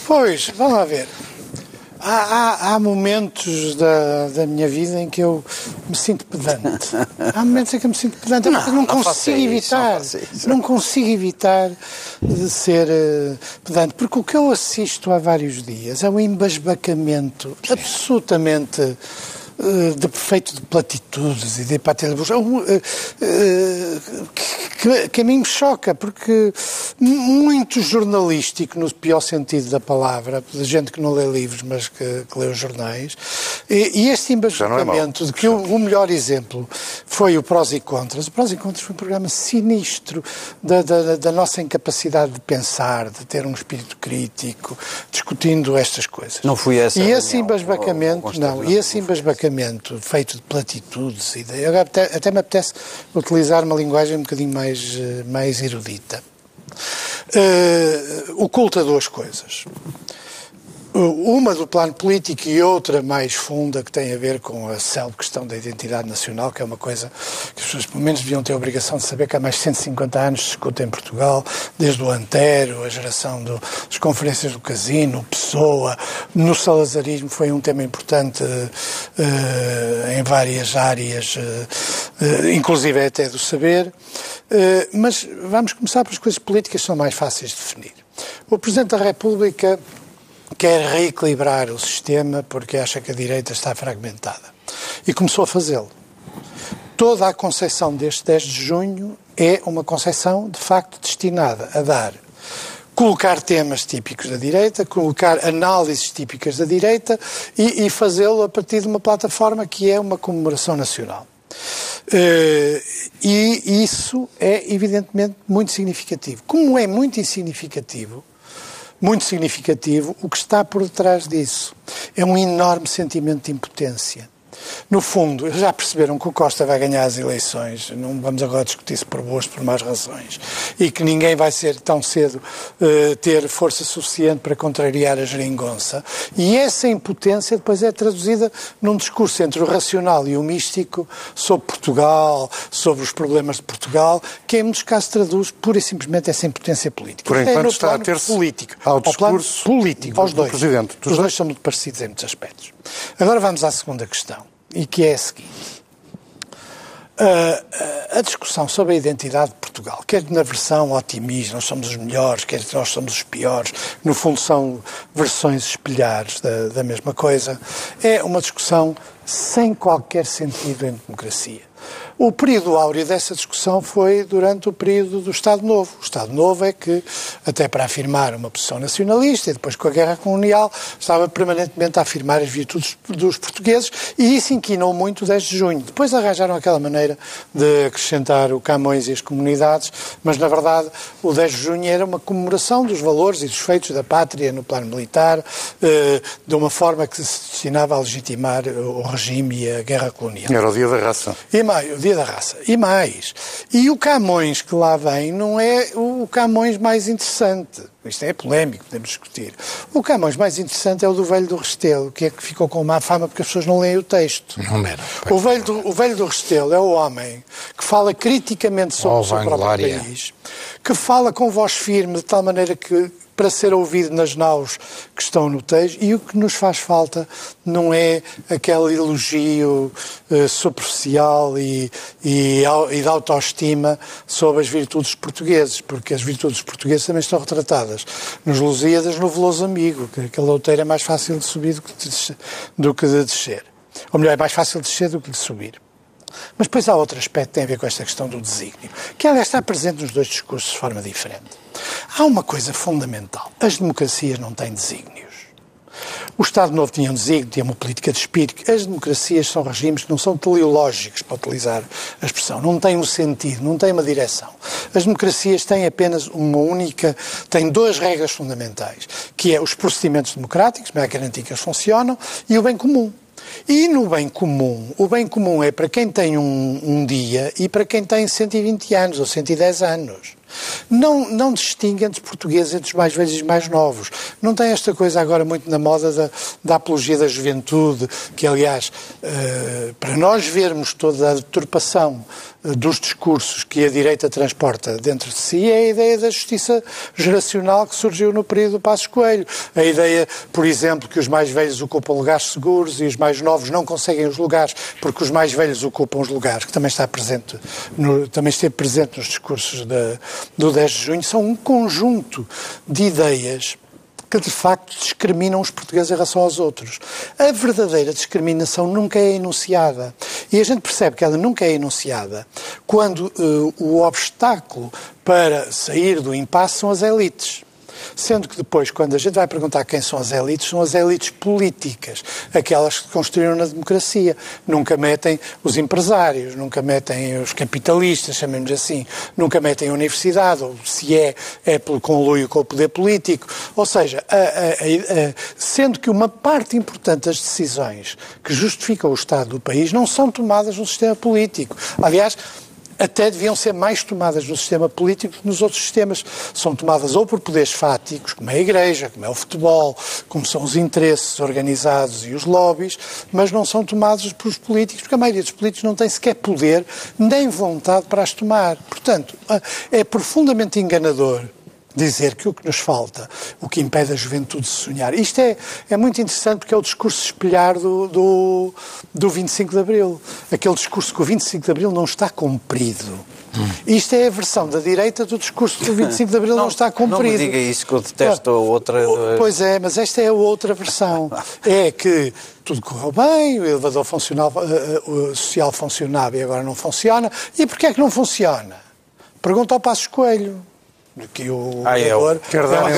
Pois, vamos lá ver. Há, há, há, momentos da, da minha vida em que eu me sinto pedante. Há momentos em que eu me sinto pedante, não, não, não consigo evitar, não, não, consigo evitar de ser uh, pedante, porque o que eu assisto há vários dias é um embasbacamento absolutamente eh, de perfeito de platitudes e de patélabos, uh, que, que a mim me choca, porque muito jornalístico, no pior sentido da palavra, de gente que não lê livros, mas que, que lê os jornais, e, e este embasbacamento é de que o, o, melhor exemplo foi o Prós e Contras. O Prós e Contras foi um programa sinistro da, da, da nossa incapacidade de pensar, de ter um espírito crítico, discutindo estas coisas. Não fui essa. E esse embasbacamento, não, e esse embasbacamento feito de platitudes e de, até, até me apetece utilizar uma linguagem um bocadinho mais, eh, mais erudita. Uh, oculta duas coisas. Uma do plano político e outra mais funda que tem a ver com a célebre questão da identidade nacional, que é uma coisa que as pessoas pelo menos deviam ter a obrigação de saber que há mais de 150 anos se discute em Portugal, desde o Antero, a geração do, das conferências do Casino, Pessoa, no salazarismo foi um tema importante uh, em várias áreas, uh, uh, inclusive até do saber. mas vamos começar pelas coisas políticas que são mais fáceis de definir. O Presidente da República quer reequilibrar o sistema porque acha que a direita está fragmentada. E começou a fazê-lo. Toda a concepção deste 10 de junho é uma concepção, de facto, destinada a dar colocar temas típicos da direita, colocar análises típicas da direita e, e fazê-lo a partir de uma plataforma que é uma comemoração nacional. Uh, e isso é, evidentemente, muito significativo. Como é muito significativo, muito significativo, o que está por detrás disso é um enorme sentimento de impotência. No fundo, já perceberam que o Costa vai ganhar as eleições, não vamos agora discutir se por boas, por más razões, e que ninguém vai ser tão cedo uh, ter força suficiente para contrariar a geringonça. E essa impotência depois é traduzida num discurso entre o racional e o místico sobre Portugal, sobre os problemas de Portugal, que em muitos casos traduz pura e simplesmente essa impotência política. Por enquanto é está a ter político, ao discurso ao político, aos dois. Presidente. Os dois são muito parecidos em muitos aspectos. Agora vamos à segunda questão e que é a seguinte. Uh, a discussão sobre a identidade de Portugal, quer na versão otimista, nós somos os melhores, quer nós somos os piores, no fundo são versões espelhares da, da mesma coisa, é uma discussão sem qualquer sentido em democracia. O período áureo dessa discussão foi durante o período do Estado Novo. O Estado Novo é que, até para afirmar uma posição nacionalista e depois com a Guerra Colonial, estava permanentemente a afirmar as virtudes dos portugueses e isso inquinou muito o 10 de junho. Depois arranjaram aquela maneira de acrescentar o Camões e as comunidades, mas na verdade o 10 de junho era uma comemoração dos valores e dos feitos da pátria no plano militar, eh, de uma forma que se destinava a legitimar o regime e a guerra colonial. Era o dia da raça. E mais, da raça. E mais, e o Camões que lá vem não é o Camões mais interessante. Isto é polémico, podemos discutir. O Camões mais interessante é o do Velho do Restelo, que é que ficou com má fama porque as pessoas não leem o texto. Não era. O Velho do, o Velho do Restelo é o homem que fala criticamente sobre oh, o seu próprio país, que fala com voz firme de tal maneira que para ser ouvido nas naus que estão no Tejo e o que nos faz falta não é aquele elogio uh, superficial e, e, e de autoestima sobre as virtudes portugueses, porque as virtudes portuguesas também estão retratadas nos Lusíadas, no Veloso Amigo, que aquele outeiro é mais fácil de subir do que de, do que de descer. Ou melhor, é mais fácil de descer do que de subir. Mas depois há outro aspecto que tem a ver com esta questão do desígnio, que aliás está presente nos dois discursos de forma diferente. Há uma coisa fundamental: as democracias não têm desígnios. O Estado Novo tinha um desígnio, tinha uma política de espírito. As democracias são regimes que não são teleológicos, para utilizar a expressão. Não têm um sentido, não têm uma direção. As democracias têm apenas uma única, têm duas regras fundamentais, que é os procedimentos democráticos, para garantir que eles funcionam, e o bem comum. E no bem comum, o bem comum é para quem tem um, um dia e para quem tem 120 anos ou 110 anos. Não, não distingue entre portugueses, entre os mais velhos e os mais novos. Não tem esta coisa agora muito na moda da, da apologia da juventude, que, aliás, uh, para nós vermos toda a deturpação uh, dos discursos que a direita transporta dentro de si, é a ideia da justiça geracional que surgiu no período do Passos Coelho. A ideia, por exemplo, que os mais velhos ocupam lugares seguros e os mais novos não conseguem os lugares porque os mais velhos ocupam os lugares, que também está presente, no, também esteve presente nos discursos da, do 10 de junho são um conjunto de ideias que de facto discriminam os portugueses em relação aos outros. A verdadeira discriminação nunca é enunciada. E a gente percebe que ela nunca é enunciada quando uh, o obstáculo para sair do impasse são as elites. Sendo que depois, quando a gente vai perguntar quem são as elites, são as elites políticas, aquelas que construíram na democracia. Nunca metem os empresários, nunca metem os capitalistas, chamemos assim, nunca metem a universidade, ou se é, é pelo conluio com o poder político. Ou seja, a, a, a, sendo que uma parte importante das decisões que justificam o Estado do país não são tomadas no sistema político. Aliás, até deviam ser mais tomadas no sistema político que nos outros sistemas. São tomadas ou por poderes fáticos, como é a Igreja, como é o futebol, como são os interesses organizados e os lobbies, mas não são tomadas por os políticos, porque a maioria dos políticos não tem sequer poder nem vontade para as tomar. Portanto, é profundamente enganador dizer que o que nos falta, o que impede a juventude de sonhar. Isto é, é muito interessante porque é o discurso espelhar do, do, do 25 de Abril. Aquele discurso que o 25 de Abril não está cumprido. Hum. Isto é a versão da direita do discurso do 25 de Abril não, não está cumprido. Não me diga isso que eu detesto a outra... Pois é, mas esta é a outra versão. É que tudo correu bem, o elevador funcional, eh, eh, o social funcionava e agora não funciona. E porquê é que não funciona? Pergunta ao Passos Coelho que o ah, é, o, é um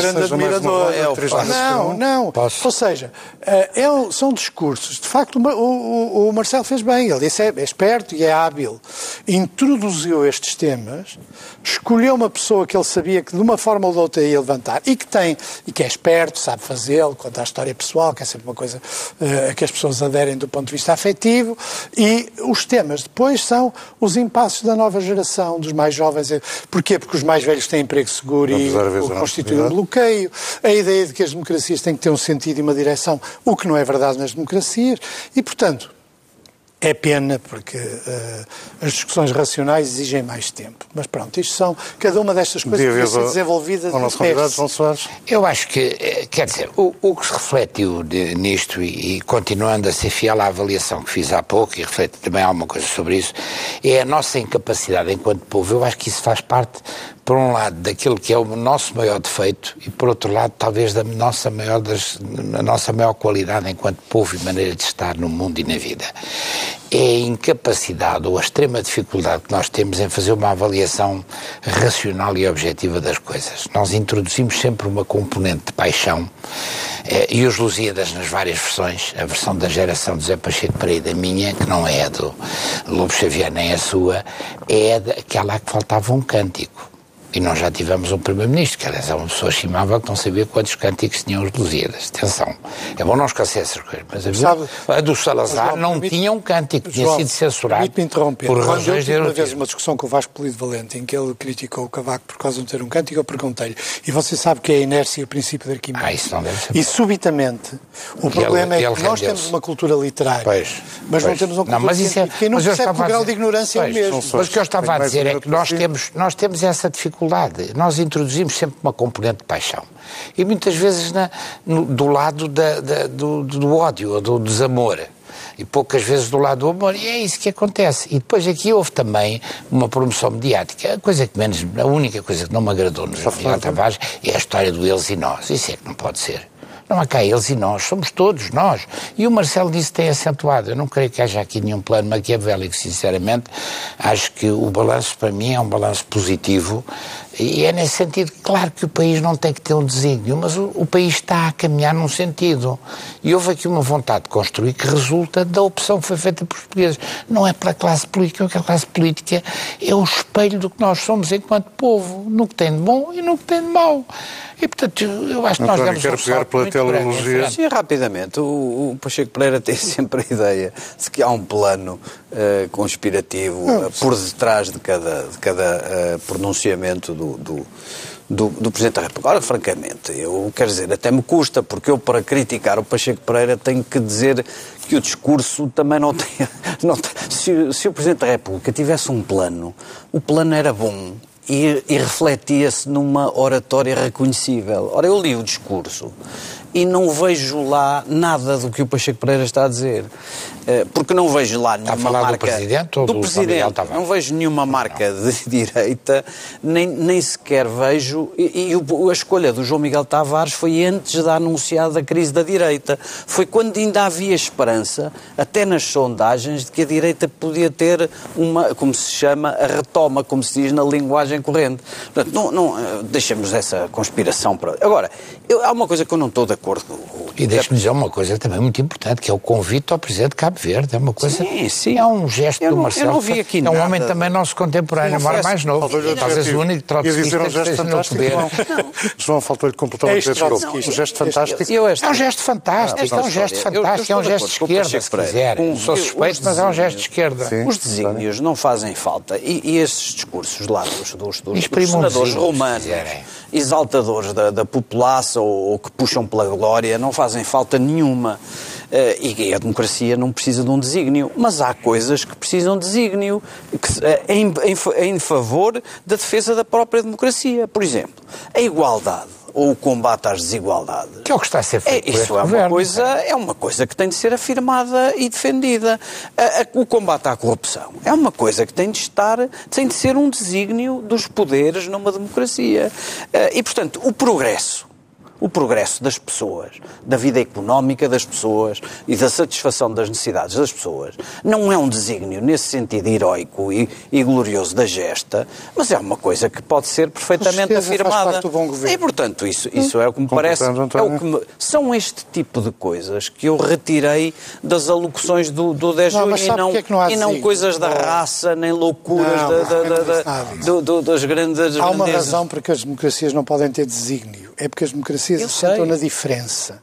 grande admirador. É o não, não. Posso? Ou seja, é, são discursos. De facto, o, o, o Marcelo fez bem. Ele disse, é, é esperto e é hábil. Introduziu estes temas, escolheu uma pessoa que ele sabia que de uma forma ou de outra ia levantar e que tem, e que é esperto, sabe fazê-lo, conta a história pessoal, que é sempre uma coisa uh, que as pessoas aderem do ponto de vista afetivo. E os temas depois são os impassos da nova geração, dos mais jovens. Porquê? Porque os mais velhos têm emprego seguro e constitui um bloqueio. A ideia de que as democracias têm que ter um sentido e uma direção, o que não é verdade nas democracias. E, portanto, é pena porque uh, as discussões racionais exigem mais tempo. Mas pronto, isto são cada uma destas coisas que ser desenvolvidas. nosso convidado, João Soares. Eu acho que, eh, quer dizer, o, o que se refletiu de, nisto e, e, continuando a ser fiel à avaliação que fiz há pouco e reflete também alguma coisa sobre isso, é a nossa incapacidade enquanto povo. Eu acho que isso faz parte por um lado, daquilo que é o nosso maior defeito e, por outro lado, talvez da nossa maior, das, a nossa maior qualidade enquanto povo e maneira de estar no mundo e na vida. É a incapacidade ou a extrema dificuldade que nós temos em fazer uma avaliação racional e objetiva das coisas. Nós introduzimos sempre uma componente de paixão eh, e os Lusíadas nas várias versões, a versão da geração de Zé Pacheco Pereira, minha, que não é a do Lobo Xavier nem a sua, é aquela que faltava um cântico e nós já tivemos um Primeiro-Ministro, que aliás é uma pessoa chimável que não sabia quantos cânticos tinham os Lusíadas. Atenção, é bom não esquecer essas coisas. Mas a, Sabe, a do Salazar não tinha um cântico, tinha João, sido censurado. me interromper. Por Quando eu tive uma vez uma discussão com o Vasco Polido Valente, em que ele criticou o Cavaco por causa de ter um cântico, eu perguntei-lhe, e você sabe que é a inércia e o princípio de Arquimedes. Ah, isso não deve ser. E subitamente, o e problema ele, é que nós temos uma cultura literária, pois, mas pois. não temos uma cultura não, mas isso é, quem não percebe que o grau de ignorância pois, é o mesmo. Mas o que eu estava a dizer é que nós temos, nós temos essa dificuldade. Nós introduzimos sempre uma componente de paixão. E muitas vezes na, no, do lado da, da, do, do, ódio ou do desamor. E poucas vezes do lado do amor. E é isso que acontece. E depois aqui houve também uma promoção mediática. A coisa que menos, a única coisa que não me agradou no Miguel Tavares é a história do eles e nós. Isso é que não pode ser. Não há cá eles e nós, somos todos nós. E o Marcelo disse tem acentuado. Eu não creio que haja aqui nenhum plano maquiavélico, sinceramente. Acho que o balanço, para mim, é um balanço positivo. E é nesse sentido, claro que o país não tem que ter um desígnio, mas o, o, país está a caminhar num sentido. E houve aqui uma vontade de construir que resulta da opção que foi feita pelos portugueses. Não é pela classe política, porque a classe política é o espelho do que nós somos enquanto povo, no que tem de bom e no que tem de mau. E, portanto, eu acho que nós António, quero pegar pela teleologia. Sim, rapidamente. O, o, Pacheco Pereira tem sempre a ideia de que há um plano uh, conspirativo uh, por detrás de cada, de cada uh, pronunciamento do, do do, do, Presidente da República. Ora, francamente, eu quero dizer, até me custa, porque eu, para criticar o Pacheco Pereira, tenho que dizer que o discurso também não tem. Não tem se, se, o Presidente da República tivesse um plano, o plano era bom e, e refletia-se numa oratória reconhecível. Ora, eu li o discurso e não vejo lá nada do que o Pacheco Pereira está a dizer. Eh, porque não vejo lá nenhuma está a falar marca. Do presidente ou do, do presidente? Não vejo nenhuma marca não. de direita, nem, nem sequer vejo. E, e, a escolha do João Miguel Tavares foi antes da anunciada crise da direita. Foi quando ainda havia esperança, até nas sondagens, de que a direita podia ter uma, como se chama, a retoma, como se diz na linguagem corrente. Portanto, não, não, eh, deixemos essa conspiração para. Agora, eu, há uma coisa que eu não estou de acordo com o. E deixe-me dizer uma coisa também muito importante, que é o convite ao Presidente de Cabo Verde. É uma coisa. Sim, sim. É um gesto Eu do não- Marcelo. eu não vi aqui é um nada. homem também nosso contemporâneo, embora mais novo. Talvez o único Ia trotskista dizer um que gesto esteja no poder. João. Faltou-lhe completamente Este. Um gesto fantástico. É um gesto fantástico, é um gesto fantástico, é um gesto de esquerda, se quiser. Sou suspeito, mas é um gesto de esquerda. Os desígnios não fazem falta. E, esses discursos lá dos, dos, dos, dos Exprimam senadores romanos, exaltadores da população ou, ou que puxam pela glória, não fazem falta nenhuma. Eh, e a democracia não precisa de um desígnio. Mas há coisas que precisam de desígnio que, eh, em, em, em favor da defesa da própria democracia. Por exemplo, a igualdade ou o combate às desigualdades. Que é o que está a ser É, feito este isso é uma, governo, coisa, é uma coisa que tem de ser afirmada e defendida. A- a- o combate à corrupção é uma coisa que tem de estar, tem de ser um desígnio dos poderes numa democracia. Eh, E, portanto, o progresso. O progresso das pessoas, da vida económica das pessoas e da satisfação das necessidades das pessoas, não é um desígnio nesse sentido heroico e, e glorioso da gesta, mas é uma coisa que pode ser perfeitamente afirmada. parte do bom governo. E, portanto, isso, isso é o que me parece. É o que me- são este tipo de coisas que eu retirei das alocuções do, do 10 de Não, junho mas e não, é não e não coisas da raça, nem loucuras Não, da- da- da- da- do- do- das grandes Há uma grandezas. razão para que as democracias não podem ter desígnio. É porque as democracias Eu assentam na diferença.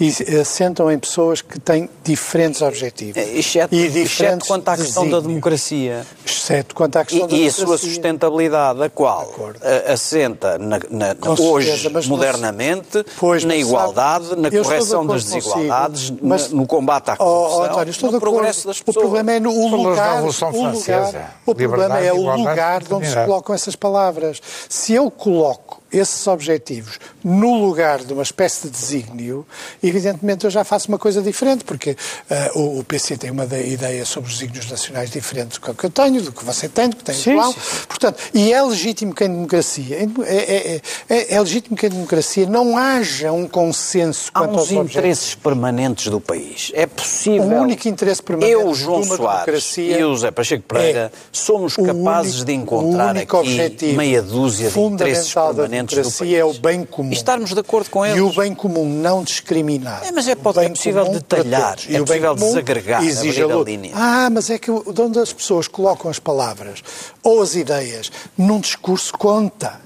E assentam em pessoas que têm diferentes objetivos. É, Exceto, e exceto diferentes quanto à questão da desígnios. democracia. Exceto quanto à questão da E, e a democracia. sua sustentabilidade, a qual eh, assenta na- na- hoje, certeza, mas modernamente, Pois, na mas sabe, igualdade, na correção das consigo, desigualdades, mas- na- no combate à Oh, corrupção, oh, António, estou no progresso das O pessoas. problema é no o da lugar. O lugar, o problema é o igualdade, lugar de onde se colocam essas palavras. Se eu coloco esses objetivos no lugar de uma espécie de desígnio, evidentemente eu já faço uma coisa diferente, porque eh, o, o PC tem uma de- ideia sobre os desígnios nacionais diferente do que eu tenho, do que você tem, do que tem Sim, João. sim, sim. Portanto, e é legítimo que em democracia, em- é, é- é- é legítimo que em democracia não haja um consenso Há quanto aos objetivos. interesses permanentes do país. É possível. O único interesse permanente Eu, João de uma Soares democracia e o José Pacheco Pereira é somos capazes único- de encontrar aqui meia dúzia de interesses fundamental permanentes do país. é o bem comum. E estarmos de acordo com E eles. o bem comum não discriminado. É, mas é pode- bem é possível detalhar, é E o bem possível comum desagregar, exige a luta. linha. Ah, mas é que onde as pessoas colocam as palavras ou as ideias num discurso conta.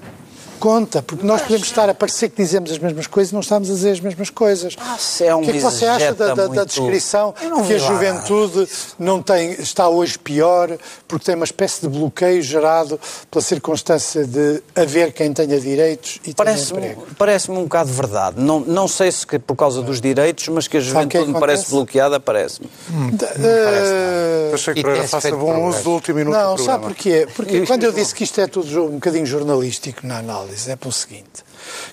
Conta, porque nós podemos estar a parecer que dizemos as mesmas coisas e não estamos a dizer as mesmas coisas. Ah, se é um o que é que você acha da, da- da descrição não que a juventude não tem, está hoje pior porque tem uma espécie de bloqueio gerado pela circunstância de haver quem tenha direitos e tenha Parece-me emprego? parece um bocado verdade. Não, não sei se que por causa dos direitos, mas que a Sabe que é que juventude me parece bloqueada, parece-me. Eh, Pacheco E Pereira, tem-se faça feito bom uso do último minuto Não, do sabe programa. porquê? Porque quando eu disse que isto é tudo um bocadinho jornalístico na análise, é pelo seguinte.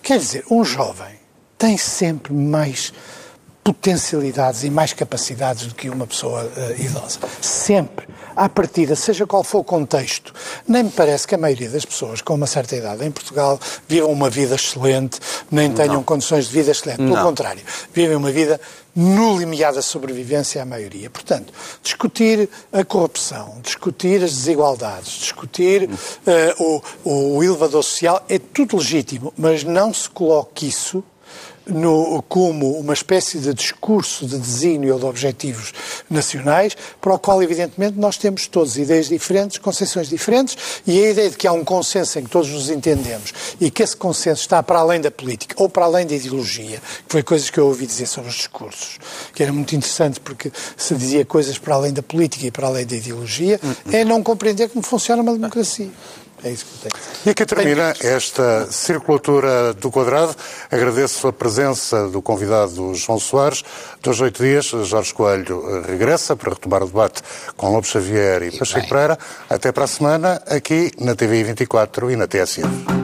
Quer dizer, um jovem tem sempre mais potencialidades e mais capacidades do que uma pessoa eh, idosa. Sempre. À partida, seja qual for o contexto. Nem me parece que a maioria das pessoas com uma certa idade em Portugal vivam uma vida excelente, nem tenham condições de vida excelente. Pelo Não. contrário, vivem uma vida no limiar da sobrevivência à maioria. Portanto, discutir a corrupção, discutir as desigualdades, discutir eh, o, o elevador social é tudo legítimo, mas não se coloque isso no- como uma espécie de discurso de desígnio ou de objetivos nacionais, para o qual, evidentemente, nós temos todos ideias diferentes, concepções diferentes, e a ideia de que há um consenso em que todos nos entendemos e que esse consenso está para além da política ou para além da ideologia, que foi coisas que eu ouvi dizer sobre os discursos, que era muito interessante porque se dizia coisas para além da política e para além da ideologia, é não compreender como funciona uma democracia. É isso que eu tenho. E aqui termina esta circulatura do quadrado. Agradeço a presença do convidado João Soares. Dois oito dias, Jorge Coelho regressa para retomar o debate com Lopes Xavier e Pacheco. Pereira. Até para a semana, aqui na TV 24 e na TSF.